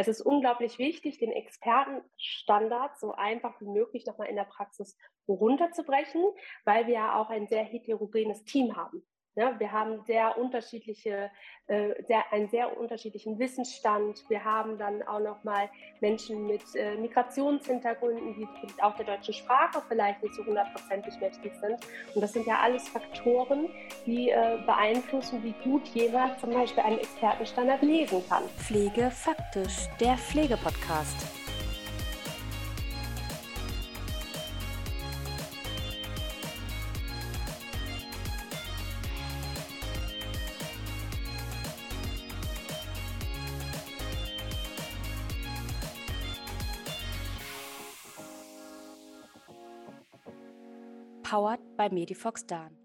Es ist unglaublich wichtig, den Expertenstandard so einfach wie möglich nochmal in der Praxis runterzubrechen, weil wir ja auch ein sehr heterogenes Team haben. Ja, wir haben sehr unterschiedliche, äh, sehr, einen sehr unterschiedlichen Wissensstand. Wir haben dann auch noch mal Menschen mit äh, Migrationshintergründen, die auch der deutschen Sprache vielleicht nicht so hundertprozentig mächtig sind. Und das sind ja alles Faktoren, die äh, beeinflussen, wie gut jemand zum Beispiel einen Expertenstandard lesen kann. Pflege faktisch, der Pflegepodcast. Powered by Medifox Dan.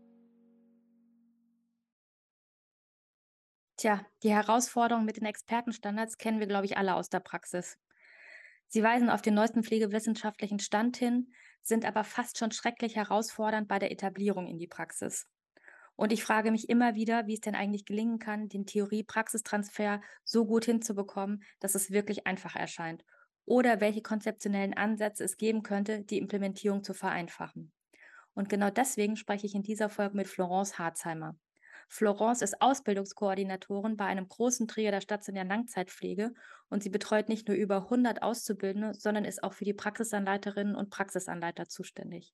Tja, die Herausforderungen mit den Expertenstandards kennen wir, glaube ich, alle aus der Praxis. Sie weisen auf den neuesten pflegewissenschaftlichen Stand hin, sind aber fast schon schrecklich herausfordernd bei der Etablierung in die Praxis. Und ich frage mich immer wieder, wie es denn eigentlich gelingen kann, den Theorie-Praxistransfer so gut hinzubekommen, dass es wirklich einfach erscheint. Oder welche konzeptionellen Ansätze es geben könnte, die Implementierung zu vereinfachen. Und genau deswegen spreche ich in dieser Folge mit Florence Harzheimer. Florence ist Ausbildungskoordinatorin bei einem großen Träger der stationären Langzeitpflege und sie betreut nicht nur über 100 Auszubildende, sondern ist auch für die Praxisanleiterinnen und Praxisanleiter zuständig.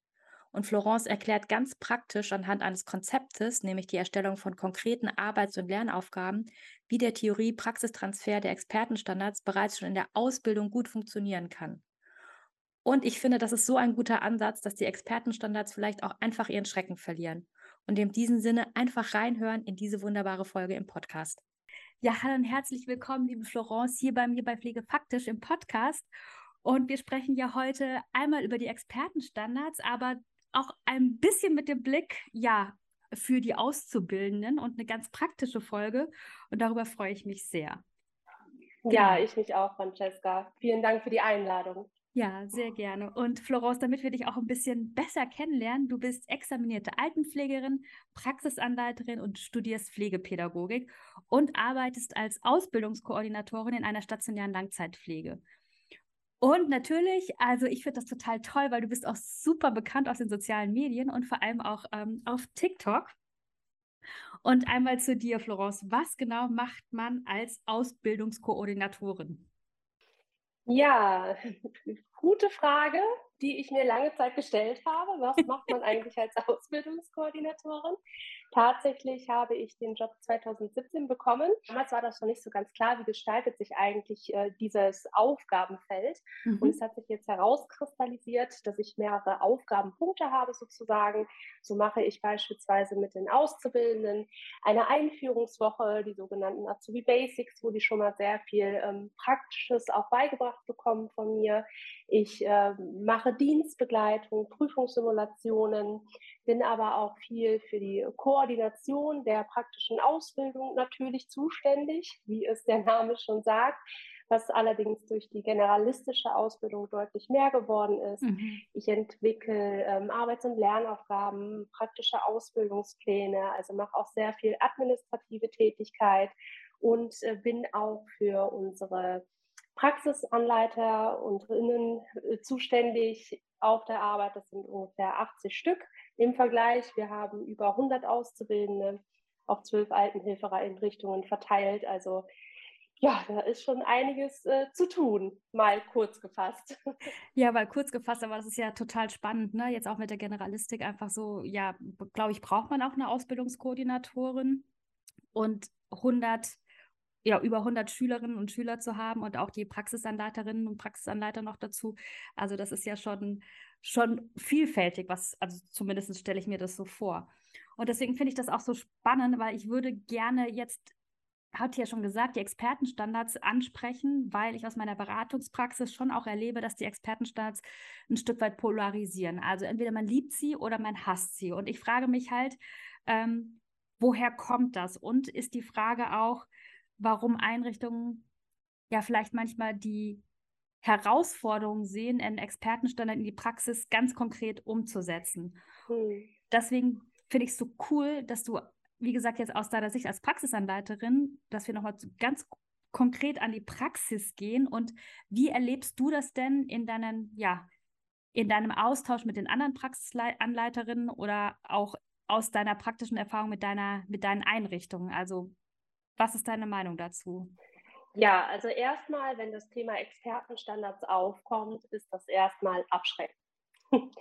Und Florence erklärt ganz praktisch anhand eines Konzeptes, nämlich die Erstellung von konkreten Arbeits- und Lernaufgaben, wie der Theorie-Praxistransfer der Expertenstandards bereits schon in der Ausbildung gut funktionieren kann. Und ich finde, das ist so ein guter Ansatz, dass die Expertenstandards vielleicht auch einfach ihren Schrecken verlieren. Und in diesem Sinne einfach reinhören in diese wunderbare Folge im Podcast. Ja, hallo und herzlich willkommen, liebe Florence, hier bei mir bei Pflege Faktisch im Podcast. Und wir sprechen ja heute einmal über die Expertenstandards, aber auch ein bisschen mit dem Blick, ja, für die Auszubildenden und eine ganz praktische Folge. Und darüber freue ich mich sehr. Ja, genau. ich mich auch, Francesca. Vielen Dank für die Einladung. Ja, sehr gerne. Und Florence, damit wir dich auch ein bisschen besser kennenlernen, du bist examinierte Altenpflegerin, Praxisanleiterin und studierst Pflegepädagogik und arbeitest als Ausbildungskoordinatorin in einer stationären Langzeitpflege. Und natürlich, also ich finde das total toll, weil du bist auch super bekannt aus den sozialen Medien und vor allem auch ähm, auf TikTok. Und einmal zu dir, Florence. Was genau macht man als Ausbildungskoordinatorin? Ja, gute Frage, die ich mir lange Zeit gestellt habe. Was macht man eigentlich als Ausbildungskoordinatorin? Tatsächlich habe ich den Job 2017 bekommen. Damals war das schon nicht so ganz klar, wie gestaltet sich eigentlich äh, dieses Aufgabenfeld. Mhm. Und es hat sich jetzt herauskristallisiert, dass ich mehrere Aufgabenpunkte habe sozusagen. So mache ich beispielsweise mit den Auszubildenden eine Einführungswoche, die sogenannten Azubi Basics, wo die schon mal sehr viel ähm, Praktisches auch beigebracht bekommen von mir. Ich äh, mache Dienstbegleitung, Prüfungssimulationen, bin aber auch viel für die Koordination der praktischen Ausbildung natürlich zuständig, wie es der Name schon sagt, was allerdings durch die generalistische Ausbildung deutlich mehr geworden ist. Mhm. Ich entwickle ähm, Arbeits- und Lernaufgaben, praktische Ausbildungspläne, also mache auch sehr viel administrative Tätigkeit und äh, bin auch für unsere Praxisanleiter und Innen äh, zuständig auf der Arbeit. Das sind ungefähr 80 Stück im Vergleich. Wir haben über 100 Auszubildende auf zwölf Altenhilfereinrichtungen verteilt. Also ja, da ist schon einiges äh, zu tun, mal kurz gefasst. Ja, mal kurz gefasst, aber das ist ja total spannend, ne? Jetzt auch mit der Generalistik einfach so, ja, glaube ich, braucht man auch eine Ausbildungskoordinatorin und 100 ja, über 100 Schülerinnen und Schüler zu haben und auch die Praxisanleiterinnen und Praxisanleiter noch dazu. Also das ist ja schon, schon vielfältig, was, also zumindest stelle ich mir das so vor. Und deswegen finde ich das auch so spannend, weil ich würde gerne jetzt, hat ja schon gesagt, die Expertenstandards ansprechen, weil ich aus meiner Beratungspraxis schon auch erlebe, dass die Expertenstandards ein Stück weit polarisieren. Also entweder man liebt sie oder man hasst sie. Und ich frage mich halt, ähm, woher kommt das? Und ist die Frage auch, warum Einrichtungen ja vielleicht manchmal die Herausforderungen sehen, einen Expertenstandard in die Praxis ganz konkret umzusetzen. Mhm. Deswegen finde ich es so cool, dass du, wie gesagt, jetzt aus deiner Sicht als Praxisanleiterin, dass wir nochmal ganz konkret an die Praxis gehen. Und wie erlebst du das denn in deinen, ja, in deinem Austausch mit den anderen Praxisanleiterinnen oder auch aus deiner praktischen Erfahrung mit deiner, mit deinen Einrichtungen? Also, was ist deine Meinung dazu? Ja, also erstmal, wenn das Thema Expertenstandards aufkommt, ist das erstmal abschreckend.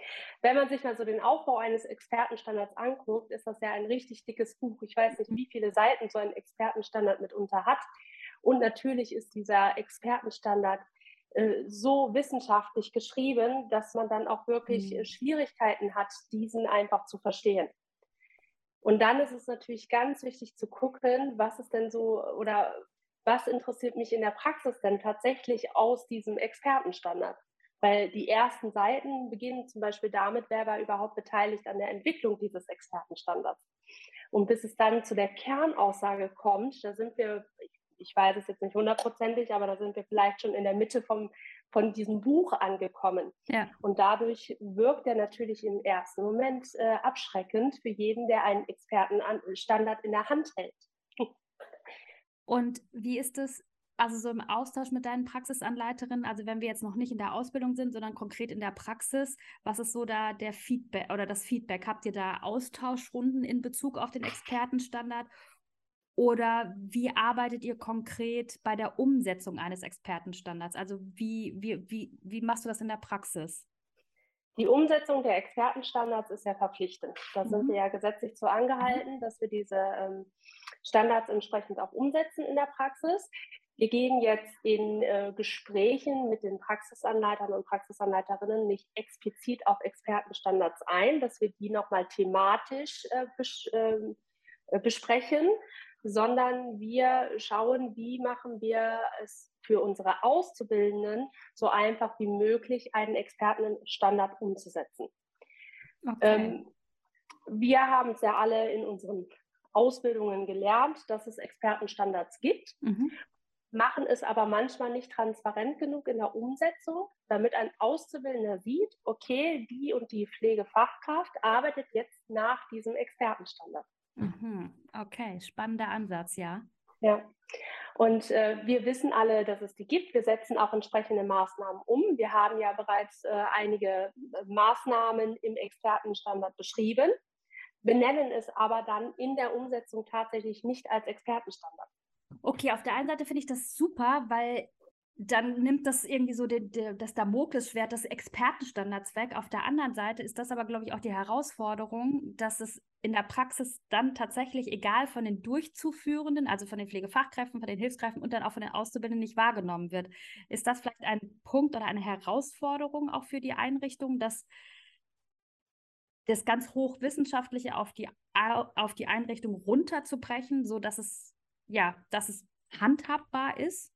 Wenn man sich mal so den Aufbau eines Expertenstandards anguckt, ist das ja ein richtig dickes Buch. Ich weiß nicht, wie viele Seiten so ein Expertenstandard mitunter hat. Und natürlich ist dieser Expertenstandard äh, so wissenschaftlich geschrieben, dass man dann auch wirklich mhm. Schwierigkeiten hat, diesen einfach zu verstehen. Und dann ist es natürlich ganz wichtig zu gucken, was ist denn so oder was interessiert mich in der Praxis denn tatsächlich aus diesem Expertenstandard? Weil die ersten Seiten beginnen zum Beispiel damit, wer war überhaupt beteiligt an der Entwicklung dieses Expertenstandards. Und bis es dann zu der Kernaussage kommt, da sind wir, ich weiß es jetzt nicht hundertprozentig, aber da sind wir vielleicht schon in der Mitte vom, von diesem Buch angekommen. Ja. Und dadurch wirkt er natürlich im ersten Moment äh, abschreckend für jeden, der einen Expertenstandard in der Hand hält. Und wie ist es, also so im Austausch mit deinen Praxisanleiterinnen, also wenn wir jetzt noch nicht in der Ausbildung sind, sondern konkret in der Praxis, was ist so da der Feedback oder das Feedback? Habt ihr da Austauschrunden in Bezug auf den Expertenstandard? Oder wie arbeitet ihr konkret bei der Umsetzung eines Expertenstandards? Also wie, wie, wie, wie machst du das in der Praxis? Die Umsetzung der Expertenstandards ist ja verpflichtend. Da mhm. sind wir ja gesetzlich zu angehalten, dass wir diese ähm, Standards entsprechend auch umsetzen in der Praxis. Wir gehen jetzt in äh, Gesprächen mit den Praxisanleitern und Praxisanleiterinnen nicht explizit auf Expertenstandards ein, dass wir die nochmal thematisch äh, bes ähm, äh, besprechen, sondern wir schauen, wie machen wir es für unsere Auszubildenden so einfach wie möglich, einen Expertenstandard umzusetzen. Okay. Ähm, wir haben es ja alle in unseren Ausbildungen gelernt, dass es Expertenstandards gibt, mhm. machen es aber manchmal nicht transparent genug in der Umsetzung, damit ein Auszubildender sieht, okay, die und die Pflegefachkraft arbeitet jetzt nach diesem Expertenstandard. Mhm. Okay, spannender Ansatz, ja. Ja. Und äh, wir wissen alle, dass es die gibt. Wir setzen auch entsprechende Maßnahmen um. Wir haben ja bereits äh, einige äh, Maßnahmen im Expertenstandard beschrieben benennen es aber dann in der Umsetzung tatsächlich nicht als Expertenstandard. Okay, auf der einen Seite finde ich das super, weil dann nimmt das irgendwie so den, den, das Damoklesschwert des Expertenstandards weg. Auf der anderen Seite ist das aber, glaube ich, auch die Herausforderung, dass es in der Praxis dann tatsächlich, egal von den Durchzuführenden, also von den Pflegefachkräften, von den Hilfskräften und dann auch von den Auszubildenden nicht wahrgenommen wird. Ist das vielleicht ein Punkt oder eine Herausforderung auch für die Einrichtung, dass das ganz hochwissenschaftliche auf die, auf die Einrichtung runterzubrechen, so dass es, ja, dass es handhabbar ist?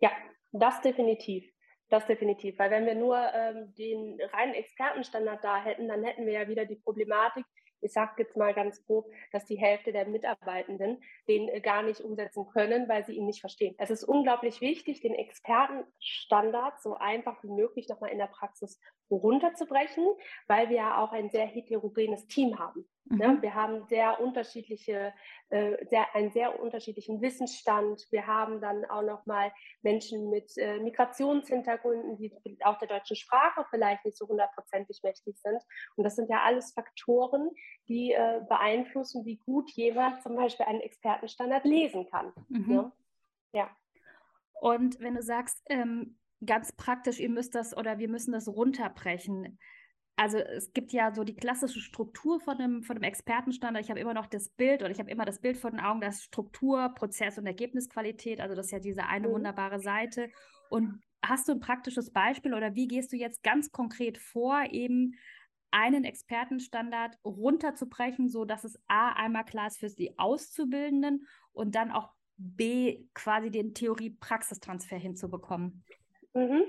Ja, das definitiv. Das definitiv. Weil wenn wir nur ähm, den reinen Expertenstandard da hätten, dann hätten wir ja wieder die Problematik, ich sage jetzt mal ganz grob, dass die Hälfte der Mitarbeitenden den äh, gar nicht umsetzen können, weil sie ihn nicht verstehen. Es ist unglaublich wichtig, den Expertenstandard so einfach wie möglich nochmal in der Praxis runterzubrechen, weil wir ja auch ein sehr heterogenes Team haben. Ne? Mhm. Wir haben sehr unterschiedliche, äh, sehr, einen sehr unterschiedlichen Wissensstand. Wir haben dann auch noch mal Menschen mit äh, Migrationshintergründen, die auch der deutschen Sprache vielleicht nicht so hundertprozentig mächtig sind. Und das sind ja alles Faktoren, die äh, beeinflussen, wie gut jemand zum Beispiel einen Expertenstandard lesen kann. Mhm. Ne? Ja. Und wenn du sagst, ähm, ganz praktisch, ihr müsst das oder wir müssen das runterbrechen also es gibt ja so die klassische Struktur von einem, von einem Expertenstandard. Ich habe immer noch das Bild oder ich habe immer das Bild vor den Augen, das Struktur, Prozess und Ergebnisqualität. Also das ist ja diese eine mhm. wunderbare Seite. Und hast du ein praktisches Beispiel oder wie gehst du jetzt ganz konkret vor, eben einen Expertenstandard runterzubrechen, so dass es A einmal klar ist für die Auszubildenden und dann auch B quasi den Theorie-Praxistransfer hinzubekommen? Mhm.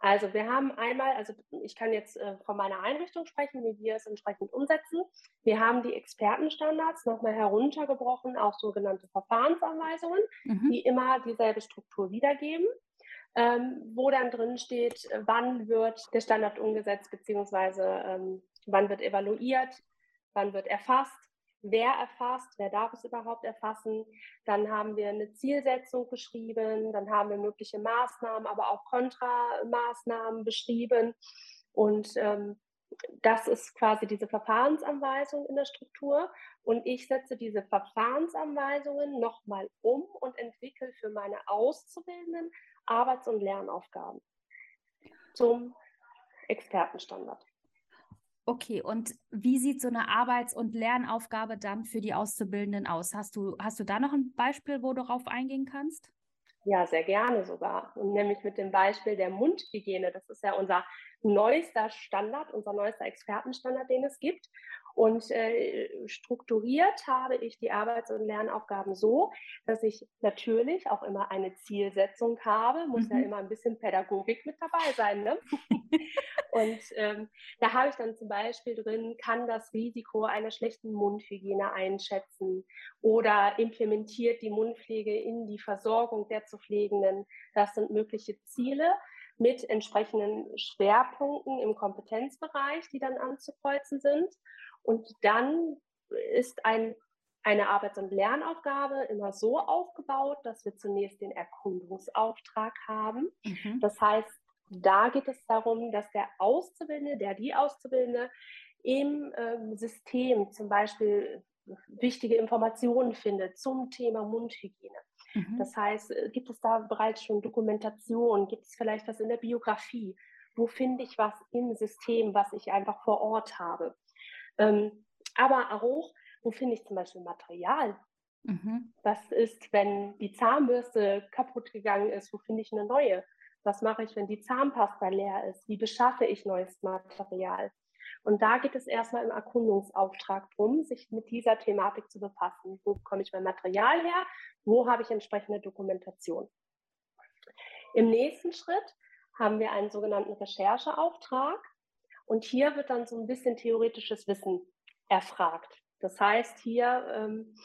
Also wir haben einmal, also ich kann jetzt äh, von meiner Einrichtung sprechen, wie wir es entsprechend umsetzen. Wir haben die Expertenstandards nochmal heruntergebrochen auf sogenannte Verfahrensanweisungen, mhm. die immer dieselbe Struktur wiedergeben. Ähm, wo dann drin steht, wann wird der Standard umgesetzt, beziehungsweise ähm, wann wird evaluiert, wann wird erfasst, wer erfasst, wer darf es überhaupt erfassen. Dann haben wir eine Zielsetzung beschrieben, dann haben wir mögliche Maßnahmen, aber auch Kontramaßnahmen beschrieben. Und ähm, das ist quasi diese Verfahrensanweisung in der Struktur. Und ich setze diese Verfahrensanweisungen nochmal um und entwickle für meine Auszubildenden Arbeits- und Lernaufgaben zum Expertenstandard. Okay, und wie sieht so eine Arbeits- und Lernaufgabe dann für die Auszubildenden aus? Hast du, hast du da noch ein Beispiel, wo du darauf eingehen kannst? Ja, sehr gerne sogar. Und nämlich mit dem Beispiel der Mundhygiene. Das ist ja unser neuester Standard, unser neuester Expertenstandard, den es gibt. Und äh, strukturiert habe ich die Arbeits- und Lernaufgaben so, dass ich natürlich auch immer eine Zielsetzung habe, muss mhm. ja immer ein bisschen Pädagogik mit dabei sein. Ne? und ähm, da habe ich dann zum Beispiel drin, kann das Risiko einer schlechten Mundhygiene einschätzen oder implementiert die Mundpflege in die Versorgung der zu Pflegenden. Das sind mögliche Ziele mit entsprechenden Schwerpunkten im Kompetenzbereich, die dann anzukreuzen sind. Und dann ist ein, eine Arbeits- und Lernaufgabe immer so aufgebaut, dass wir zunächst den Erkundungsauftrag haben. Mhm. Das heißt, da geht es darum, dass der Auszubildende, der die Auszubildende im ähm, System zum Beispiel wichtige Informationen findet zum Thema Mundhygiene. Mhm. Das heißt, äh, gibt es da bereits schon Dokumentation? Gibt es vielleicht was in der Biografie? Wo finde ich was im System, was ich einfach vor Ort habe? Ähm, aber auch, wo finde ich zum Beispiel Material? Mhm. Was ist, wenn die Zahnbürste kaputt gegangen ist? Wo finde ich eine neue? Was mache ich, wenn die Zahnpasta leer ist? Wie beschaffe ich neues Material? Und da geht es erstmal im Erkundungsauftrag drum, sich mit dieser Thematik zu befassen. Wo bekomme ich mein Material her? Wo habe ich entsprechende Dokumentation? Im nächsten Schritt haben wir einen sogenannten Rechercheauftrag. Und hier wird dann so ein bisschen theoretisches Wissen erfragt. Das heißt, hier ähm,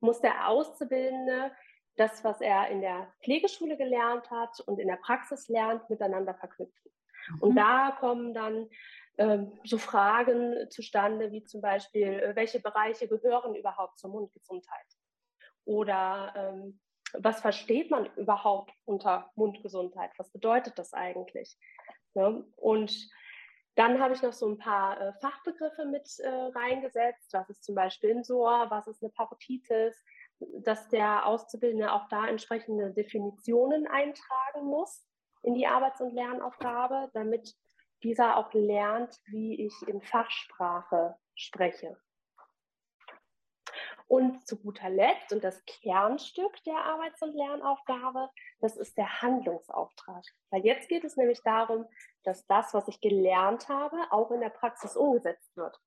muss der Auszubildende das, was er in der Pflegeschule gelernt hat und in der Praxis lernt, miteinander verknüpfen. Mhm. Und da kommen dann ähm, so Fragen zustande, wie zum Beispiel, äh, welche Bereiche gehören überhaupt zur Mundgesundheit? Oder ähm, was versteht man überhaupt unter Mundgesundheit? Was bedeutet das eigentlich? Ne? Und dann habe ich noch so ein paar äh, Fachbegriffe mit äh, reingesetzt. Was ist zum Beispiel ein SOR? Was ist eine Parotitis? Dass der Auszubildende auch da entsprechende Definitionen eintragen muss in die Arbeits- und Lernaufgabe, damit dieser auch lernt, wie ich in Fachsprache spreche. Und zu guter Letzt und das Kernstück der Arbeits- und Lernaufgabe, das ist der Handlungsauftrag. Weil jetzt geht es nämlich darum, dass das, was ich gelernt habe, auch in der Praxis umgesetzt wird.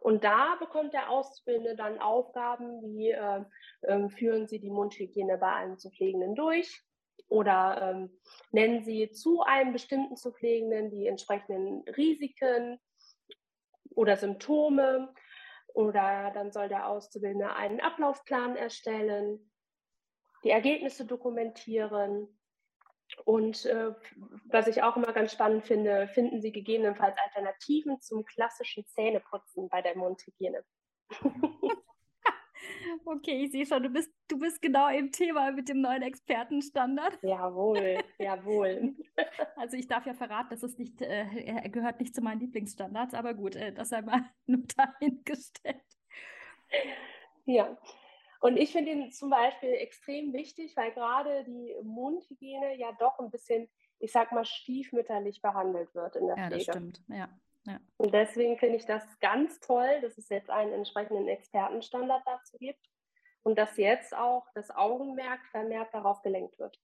Und da bekommt der Auszubildende dann Aufgaben wie äh, äh, führen Sie die Mundhygiene bei einem zu Pflegenden durch, oder ähm, nennen Sie zu einem bestimmten zu Pflegenden die entsprechenden Risiken oder Symptome. Oder dann soll der Auszubildende einen Ablaufplan erstellen, die Ergebnisse dokumentieren. Und äh, was ich auch immer ganz spannend finde, finden Sie gegebenenfalls Alternativen zum klassischen Zähneputzen bei der Mundhygiene. Okay, ich sehe schon, du bist, du bist genau im Thema mit dem neuen Expertenstandard. Jawohl, jawohl. Also ich darf ja verraten, dass es nicht, äh, gehört nicht zu meinen Lieblingsstandards, aber gut, äh, das sei mal nur dahingestellt. Ja, und ich finde ihn zum Beispiel extrem wichtig, weil gerade die Mundhygiene ja doch ein bisschen, ich sag mal, stiefmütterlich behandelt wird in der ja, Pflege. Ja, das stimmt, ja. Ja. Und deswegen finde ich das ganz toll, dass es jetzt einen entsprechenden Expertenstandard dazu gibt und dass jetzt auch das Augenmerk vermehrt darauf gelenkt wird.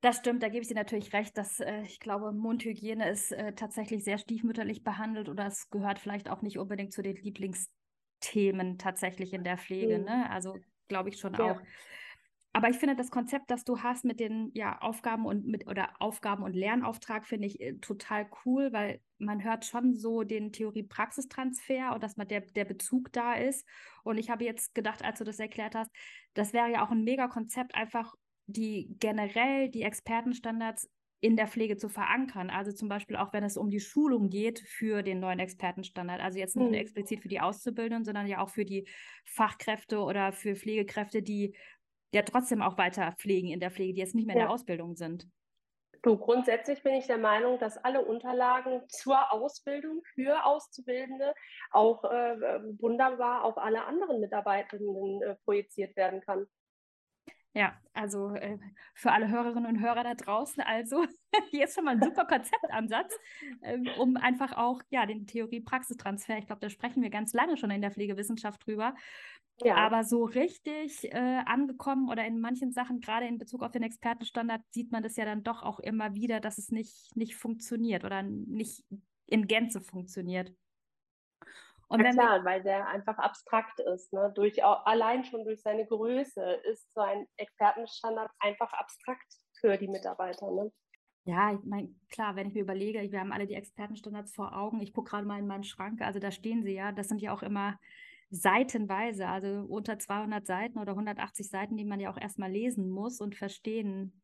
Das stimmt, da gebe ich dir natürlich recht, dass äh, ich glaube, Mundhygiene ist äh, tatsächlich sehr stiefmütterlich behandelt oder es gehört vielleicht auch nicht unbedingt zu den Lieblingsthemen tatsächlich in der Pflege. Mhm. Ne? Also glaube ich schon ja. auch aber ich finde das Konzept, das du hast mit den ja, Aufgaben und mit oder Aufgaben und Lernauftrag, finde ich äh, total cool, weil man hört schon so den Theorie-Praxistransfer und dass man der, der Bezug da ist. Und ich habe jetzt gedacht, als du das erklärt hast, das wäre ja auch ein mega Konzept, einfach die generell die Expertenstandards in der Pflege zu verankern. Also zum Beispiel auch, wenn es um die Schulung geht für den neuen Expertenstandard. Also jetzt nicht mhm. explizit für die Auszubildenden, sondern ja auch für die Fachkräfte oder für Pflegekräfte, die ja trotzdem auch weiter pflegen in der Pflege, die jetzt nicht mehr in der Ausbildung sind. Du, grundsätzlich bin ich der Meinung, dass alle Unterlagen zur Ausbildung für Auszubildende auch äh, wunderbar auf alle anderen Mitarbeitenden äh, projiziert werden kann. Ja, also äh, für alle Hörerinnen und Hörer da draußen, also hier ist schon mal ein super Konzeptansatz, ähm, um einfach auch ja den Theorie-Praxistransfer, ich glaube, da sprechen wir ganz lange schon in der Pflegewissenschaft drüber, ja. aber so richtig äh, angekommen oder in manchen Sachen, gerade in Bezug auf den Expertenstandard, sieht man das ja dann doch auch immer wieder, dass es nicht, nicht funktioniert oder nicht in Gänze funktioniert. Und ja, klar, weil der einfach abstrakt ist. Ne? Durch, allein schon durch seine Größe ist so ein Expertenstandard einfach abstrakt für die Mitarbeiter. Ne? Ja, ich meine, klar, wenn ich mir überlege, wir haben alle die Expertenstandards vor Augen. Ich gucke gerade mal in meinen Schrank, also da stehen sie ja. Das sind ja auch immer seitenweise, also unter 200 Seiten oder 180 Seiten, die man ja auch erstmal lesen muss und verstehen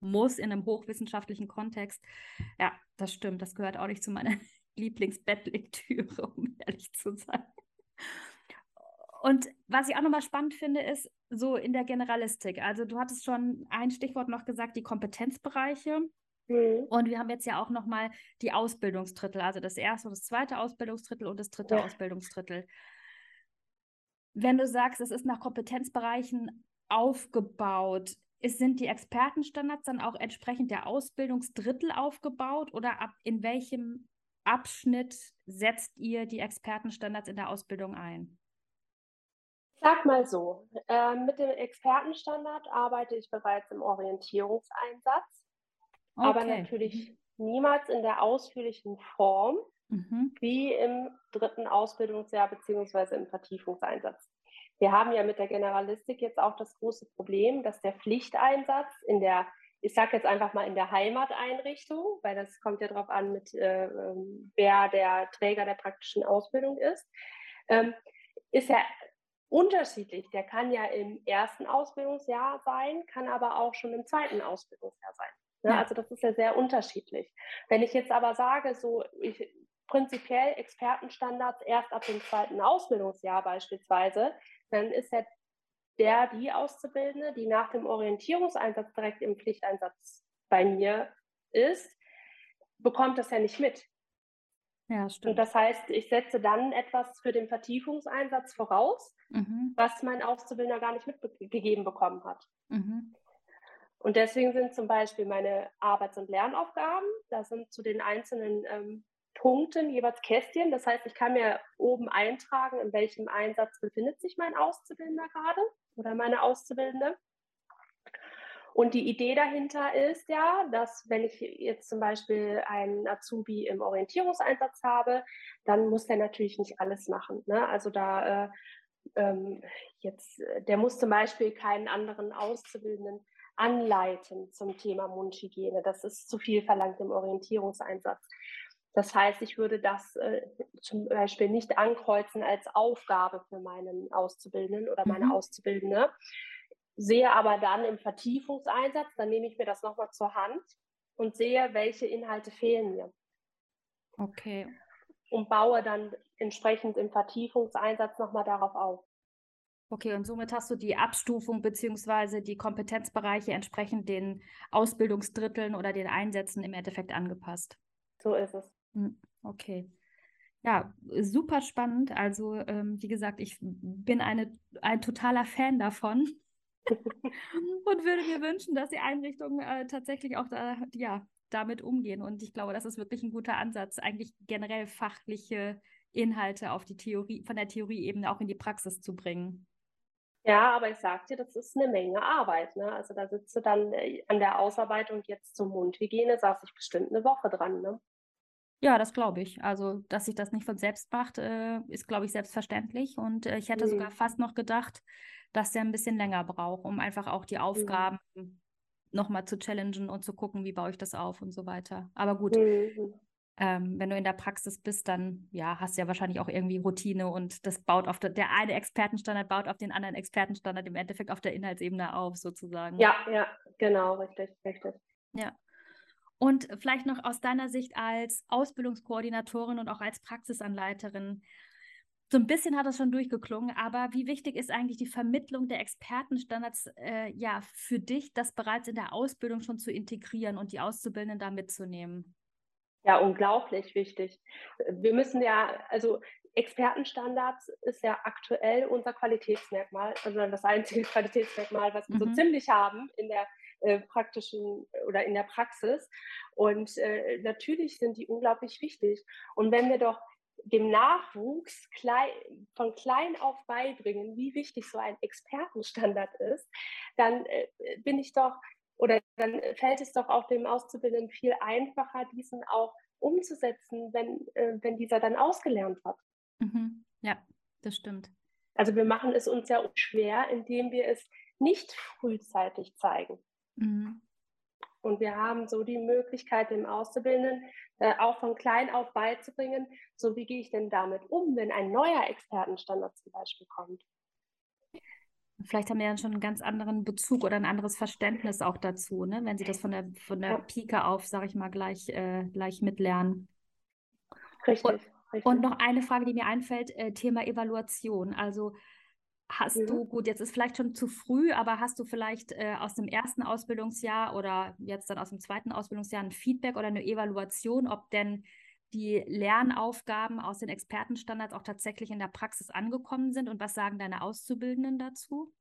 muss in einem hochwissenschaftlichen Kontext. Ja, das stimmt. Das gehört auch nicht zu meiner Lieblingsbettlektüre, um ehrlich zu sein. Und was ich auch nochmal spannend finde, ist so in der Generalistik. Also du hattest schon ein Stichwort noch gesagt, die Kompetenzbereiche. Mhm. Und wir haben jetzt ja auch nochmal die Ausbildungsdrittel, also das erste und das zweite Ausbildungsdrittel und das dritte ja. Ausbildungsdrittel. Wenn du sagst, es ist nach Kompetenzbereichen aufgebaut, ist, sind die Expertenstandards dann auch entsprechend der Ausbildungsdrittel aufgebaut oder ab in welchem Abschnitt setzt ihr die Expertenstandards in der Ausbildung ein? Sag mal so, äh, mit dem Expertenstandard arbeite ich bereits im Orientierungseinsatz, okay. aber natürlich mhm. niemals in der ausführlichen Form mhm. wie im dritten Ausbildungsjahr bzw. im Vertiefungseinsatz. Wir haben ja mit der Generalistik jetzt auch das große Problem, dass der Pflichteinsatz in der ich sage jetzt einfach mal in der Heimateinrichtung, weil das kommt ja darauf an, mit äh, ähm, wer der Träger der praktischen Ausbildung ist, ähm, ist ja unterschiedlich. Der kann ja im ersten Ausbildungsjahr sein, kann aber auch schon im zweiten Ausbildungsjahr sein. Ne? Ja. Also das ist ja sehr unterschiedlich. Wenn ich jetzt aber sage, so ich, prinzipiell Expertenstandards erst ab dem zweiten Ausbildungsjahr beispielsweise, dann ist ja der, die Auszubildende, die nach dem Orientierungseinsatz direkt im Pflichteinsatz bei mir ist, bekommt das ja nicht mit. Ja, stimmt. Und das heißt, ich setze dann etwas für den Vertiefungseinsatz voraus, mhm. was mein Auszubildender gar nicht mitgegeben bekommen hat. Mhm. Und deswegen sind zum Beispiel meine Arbeits- und Lernaufgaben, da sind zu den einzelnen ähm, Punkten jeweils Kästchen. Das heißt, ich kann mir oben eintragen, in welchem Einsatz befindet sich mein Auszubildender gerade oder meine Auszubildende. Und die Idee dahinter ist ja, dass wenn ich jetzt zum Beispiel einen Azubi im Orientierungseinsatz habe, dann muss der natürlich nicht alles machen. Ne? Also da äh, ähm, jetzt, der muss zum Beispiel keinen anderen Auszubildenden anleiten zum Thema Mundhygiene. Das ist zu viel verlangt im Orientierungseinsatz. Das heißt, ich würde das äh, zum Beispiel nicht ankreuzen als Aufgabe für meinen Auszubildenden oder meine mhm. Auszubildende, sehe aber dann im Vertiefungseinsatz, dann nehme ich mir das nochmal zur Hand und sehe, welche Inhalte fehlen mir. Okay. Und baue dann entsprechend im Vertiefungseinsatz nochmal darauf auf. Okay, und somit hast du die Abstufung bzw. die Kompetenzbereiche entsprechend den Ausbildungsdritteln oder den Einsätzen im Endeffekt angepasst. So ist es. Hm, okay. Ja, super spannend. Also, ähm, wie gesagt, ich bin eine, ein totaler Fan davon und würde mir wünschen, dass die Einrichtungen äh, tatsächlich auch da, ja, damit umgehen. Und ich glaube, das ist wirklich ein guter Ansatz, eigentlich generell fachliche Inhalte auf die Theorie, von der Theorieebene auch in die Praxis zu bringen. Ja, aber ich sag dir, das ist eine Menge Arbeit. Ne? Also da sitzt du dann äh, an der Ausarbeitung jetzt zur Mundhygiene, saß ich bestimmt eine Woche dran. Ne? Ja, das glaube ich. Also, dass sich das nicht von selbst macht, äh, ist, glaube ich, selbstverständlich. Und äh, ich hätte mhm. sogar fast noch gedacht, dass der ein bisschen länger braucht, um einfach auch die mhm. Aufgaben mhm. nochmal zu challengen und zu gucken, wie baue ich das auf und so weiter. Aber gut, mhm. ähm, wenn du in der Praxis bist, dann ja, hast du ja wahrscheinlich auch irgendwie Routine und das baut auf der, der eine Expertenstandard baut auf den anderen Expertenstandard im Endeffekt auf der Inhaltsebene auf, sozusagen. Ja, ja, genau, richtig, richtig. Ja. Und vielleicht noch aus deiner Sicht als Ausbildungskoordinatorin und auch als Praxisanleiterin. So ein bisschen hat das schon durchgeklungen, aber wie wichtig ist eigentlich die Vermittlung der Expertenstandards äh, ja, für dich, das bereits in der Ausbildung schon zu integrieren und die Auszubildenden da mitzunehmen? Ja, unglaublich wichtig. Wir müssen ja, also Expertenstandards ist ja aktuell unser Qualitätsmerkmal, also das einzige Qualitätsmerkmal, was wir mhm. so ziemlich haben in der äh, praktischen oder in der Praxis. Und äh, natürlich sind die unglaublich wichtig. Und wenn wir doch dem Nachwuchs klein, von klein auf beibringen, wie wichtig so ein Expertenstandard ist, dann äh, bin ich doch oder dann fällt es doch auch dem Auszubildenden viel einfacher, diesen auch umzusetzen, wenn, äh, wenn dieser dann ausgelernt hat. Mhm. Ja, das stimmt. Also wir machen es uns ja schwer, indem wir es nicht frühzeitig zeigen. Mhm. Und wir haben so die Möglichkeit, dem Auszubildenden äh, auch von klein auf beizubringen, so wie gehe ich denn damit um, wenn ein neuer Expertenstandard zum Beispiel kommt. Vielleicht haben wir ja schon einen ganz anderen Bezug oder ein anderes Verständnis auch dazu, ne? wenn Sie das von der, von der ja. Pike auf, sage ich mal, gleich, äh, gleich mitlernen. Richtig, und, richtig. Und noch eine Frage, die mir einfällt, äh, Thema Evaluation. Also hast mhm. du, gut, jetzt ist vielleicht schon zu früh, aber hast du vielleicht äh, aus dem ersten Ausbildungsjahr oder jetzt dann aus dem zweiten Ausbildungsjahr ein Feedback oder eine Evaluation, ob denn die Lernaufgaben aus den Expertenstandards auch tatsächlich in der Praxis angekommen sind und was sagen deine Auszubildenden dazu?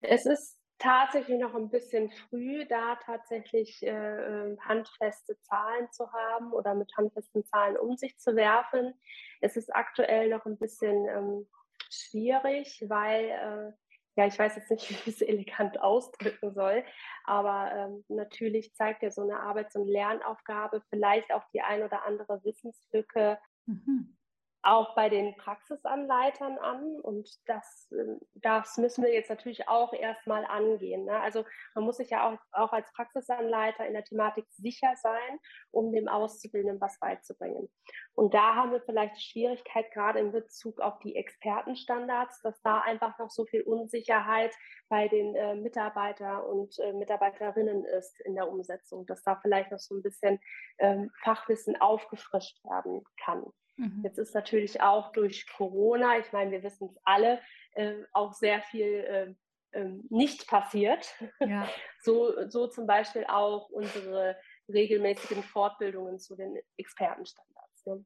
Es ist tatsächlich noch ein bisschen früh, da tatsächlich äh, ähm, handfeste Zahlen zu haben oder mit handfesten Zahlen um sich zu werfen. Es ist aktuell noch ein bisschen ähm, schwierig, weil äh, ja, ich weiß jetzt nicht, wie ich es elegant ausdrücken soll, aber ähm, natürlich zeigt ja so eine Arbeits- und Lernaufgabe vielleicht auch die ein oder andere Wissenslücke, mhm auch bei den Praxisanleitern an und das, ähm, das müssen wir jetzt natürlich auch erstmal angehen. Ne? Also man muss sich ja auch, auch als Praxisanleiter in der Thematik sicher sein, um dem Auszubildenden was beizubringen. Und da haben wir vielleicht Schwierigkeit gerade in Bezug auf die Expertenstandards, dass da einfach noch so viel Unsicherheit bei den äh, Mitarbeiter und äh, Mitarbeiterinnen ist in der Umsetzung, dass da vielleicht noch so ein bisschen ähm, Fachwissen aufgefrischt werden kann. Mhm. Jetzt ist natürlich auch durch Corona, ich meine, wir wissen es alle, äh, auch sehr viel äh, äh, nicht passiert. Ja. So, so zum Beispiel auch unsere regelmäßigen Fortbildungen zu den Expertenstandards. Ne?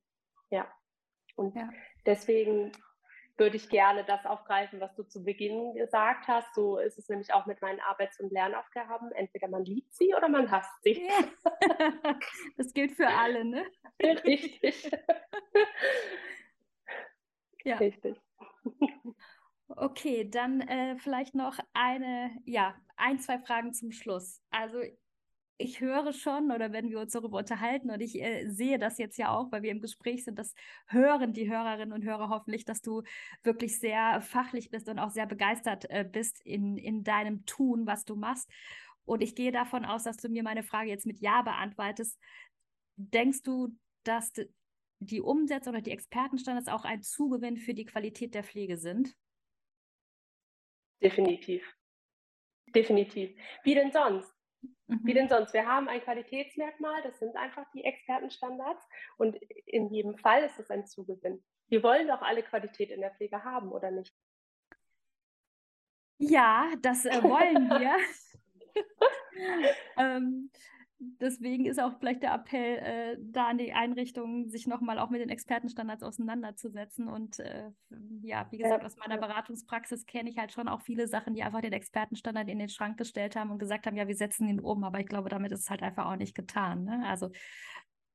Ja. Und ja. deswegen würde ich gerne das aufgreifen, was du zu Beginn gesagt hast. So ist es nämlich auch mit meinen Arbeits- und Lernaufgaben. Entweder man liebt sie oder man hasst sie. Ja. Das gilt für alle, ne? Richtig. Ja. Richtig. Okay, dann äh, vielleicht noch eine, ja, ein, zwei Fragen zum Schluss. Also ich höre schon oder wenn wir uns darüber unterhalten und ich äh, sehe das jetzt ja auch, weil wir im Gespräch sind, das hören die Hörerinnen und Hörer hoffentlich, dass du wirklich sehr fachlich bist und auch sehr begeistert äh, bist in, in deinem Tun, was du machst. Und ich gehe davon aus, dass du mir meine Frage jetzt mit Ja beantwortest. Denkst du, dass die Umsetzung oder die Expertenstandards auch ein Zugewinn für die Qualität der Pflege sind? Definitiv. Definitiv. Wie denn sonst? Mhm. Wie denn sonst? Wir haben ein Qualitätsmerkmal, das sind einfach die Expertenstandards und in jedem Fall ist es ein Zugewinn. Wir wollen doch alle Qualität in der Pflege haben, oder nicht? Ja, das äh, wollen wir. ähm, deswegen ist auch vielleicht der Appell äh, da an die Einrichtungen, sich nochmal auch mit den Expertenstandards auseinanderzusetzen. Und äh, ja, wie gesagt, aus meiner Beratungspraxis kenne ich halt schon auch viele Sachen, die einfach den Expertenstandard in den Schrank gestellt haben und gesagt haben, ja, wir setzen ihn um. Aber ich glaube, damit ist es halt einfach auch nicht getan. Ne? Also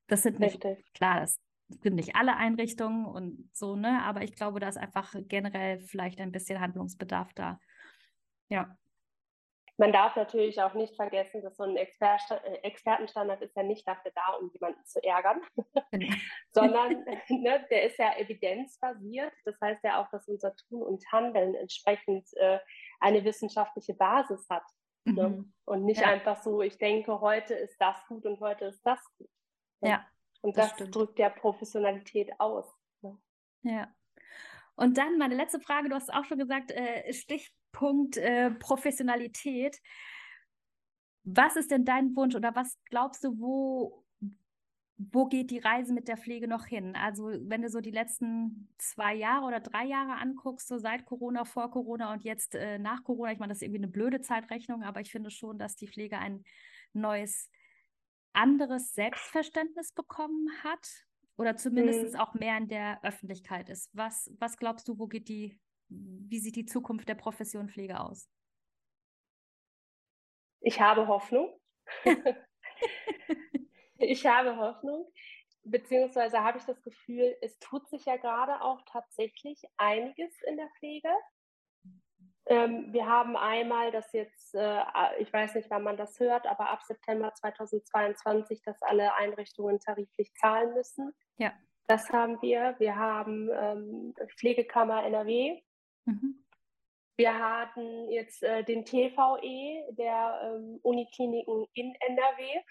das sind nicht, Richtig. klar, das sind nicht alle Einrichtungen und so, ne? Aber ich glaube, da ist einfach generell vielleicht ein bisschen Handlungsbedarf da. Ja. Man darf natürlich auch nicht vergessen, dass so ein Exper äh, Expertenstandard ist ja nicht dafür da, um jemanden zu ärgern, genau. sondern ne, der ist ja evidenzbasiert. Das heißt ja auch, dass unser Tun und Handeln entsprechend äh, eine wissenschaftliche Basis hat. Ne? Mhm. Ne? Und nicht ja. einfach so, ich denke, heute ist das gut und heute ist das gut. Ne? Ja. Und das, das drückt ja Professionalität aus. Ne? Ja. Und dann meine letzte Frage, du hast auch schon gesagt, äh, Stichpunkt äh, Professionalität. Was ist denn dein Wunsch oder was glaubst du, wo, wo geht die Reise mit der Pflege noch hin? Also wenn du so die letzten zwei Jahre oder drei Jahre anguckst, so seit Corona, vor Corona und jetzt äh, nach Corona, ich meine, das ist irgendwie eine blöde Zeitrechnung, aber ich finde schon, dass die Pflege ein neues, anderes Selbstverständnis bekommen hat oder zumindest mhm. auch mehr in der Öffentlichkeit ist. Was, was glaubst du, wo geht die, wie sieht die Zukunft der Profession Pflege aus? Ich habe Hoffnung. ich habe Hoffnung, beziehungsweise habe ich das Gefühl, es tut sich ja gerade auch tatsächlich einiges in der Pflege. Ähm, wir haben einmal das jetzt, äh, ich weiß nicht, wann man das hört, aber ab September 2022, dass alle Einrichtungen tariflich zahlen müssen. Ja. Das haben wir. Wir haben ähm, Pflegekammer NRW. Mhm. Wir hatten jetzt äh, den TVE der ähm, Unikliniken in NRW.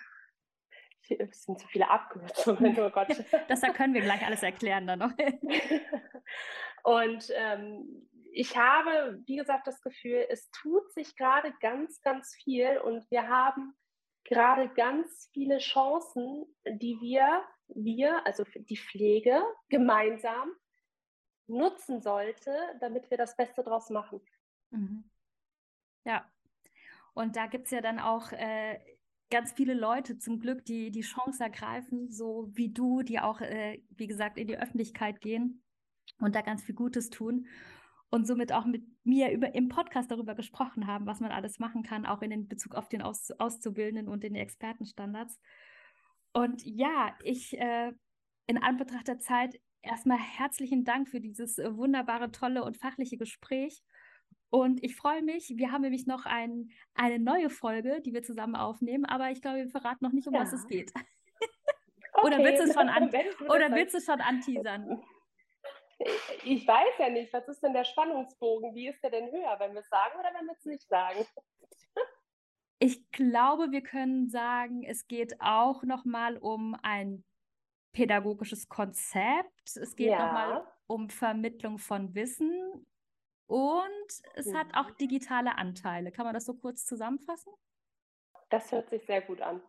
Es sind zu viele Abkürzungen, oh Gott. das da können wir gleich alles erklären dann noch. Und ähm, ich habe, wie gesagt, das Gefühl, es tut sich gerade ganz, ganz viel und wir haben gerade ganz viele Chancen, die wir, wir, also die Pflege, gemeinsam nutzen sollte, damit wir das Beste draus machen. Mhm. Ja, und da gibt es ja dann auch äh, ganz viele Leute zum Glück, die die Chance ergreifen, so wie du, die auch, äh, wie gesagt, in die Öffentlichkeit gehen und da ganz viel Gutes tun und somit auch mit mir über, im Podcast darüber gesprochen haben, was man alles machen kann, auch in den Bezug auf den Aus, Auszubildenden und den Expertenstandards. Und ja, ich äh, in Anbetracht der Zeit erstmal herzlichen Dank für dieses äh, wunderbare, tolle und fachliche Gespräch. Und ich freue mich, wir haben nämlich noch ein, eine neue Folge, die wir zusammen aufnehmen, aber ich glaube, wir verraten noch nicht, um ja. was es geht. oder willst du es schon, an, oder willst du schon anteasern? Ich weiß ja nicht, was ist denn der Spannungsbogen? Wie ist der denn höher, wenn wir es sagen oder wenn wir es nicht sagen? Ich glaube, wir können sagen, es geht auch nochmal um ein pädagogisches Konzept. Es geht ja. nochmal um Vermittlung von Wissen. Und es mhm. hat auch digitale Anteile. Kann man das so kurz zusammenfassen? Das hört sich sehr gut an.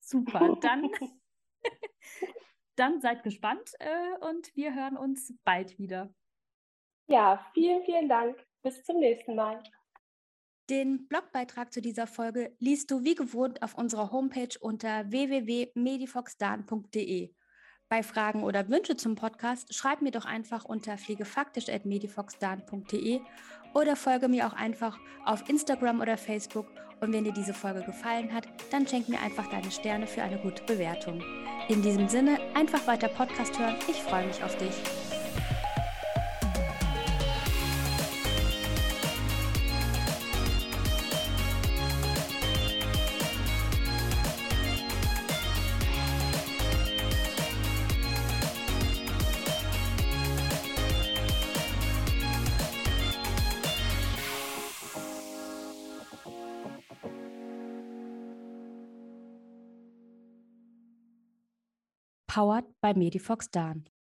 Super, dann, dann seid gespannt äh, und wir hören uns bald wieder. Ja, vielen, vielen Dank. Bis zum nächsten Mal. Den Blogbeitrag zu dieser Folge liest du wie gewohnt auf unserer Homepage unter www.medifoxdan.de. Bei Fragen oder Wünsche zum Podcast schreib mir doch einfach unter pflegefaktisch.medifoxdan.de oder folge mir auch einfach auf Instagram oder Facebook. Und wenn dir diese Folge gefallen hat, dann schenk mir einfach deine Sterne für eine gute Bewertung. In diesem Sinne, einfach weiter Podcast hören. Ich freue mich auf dich. Powered by Medifox Dan.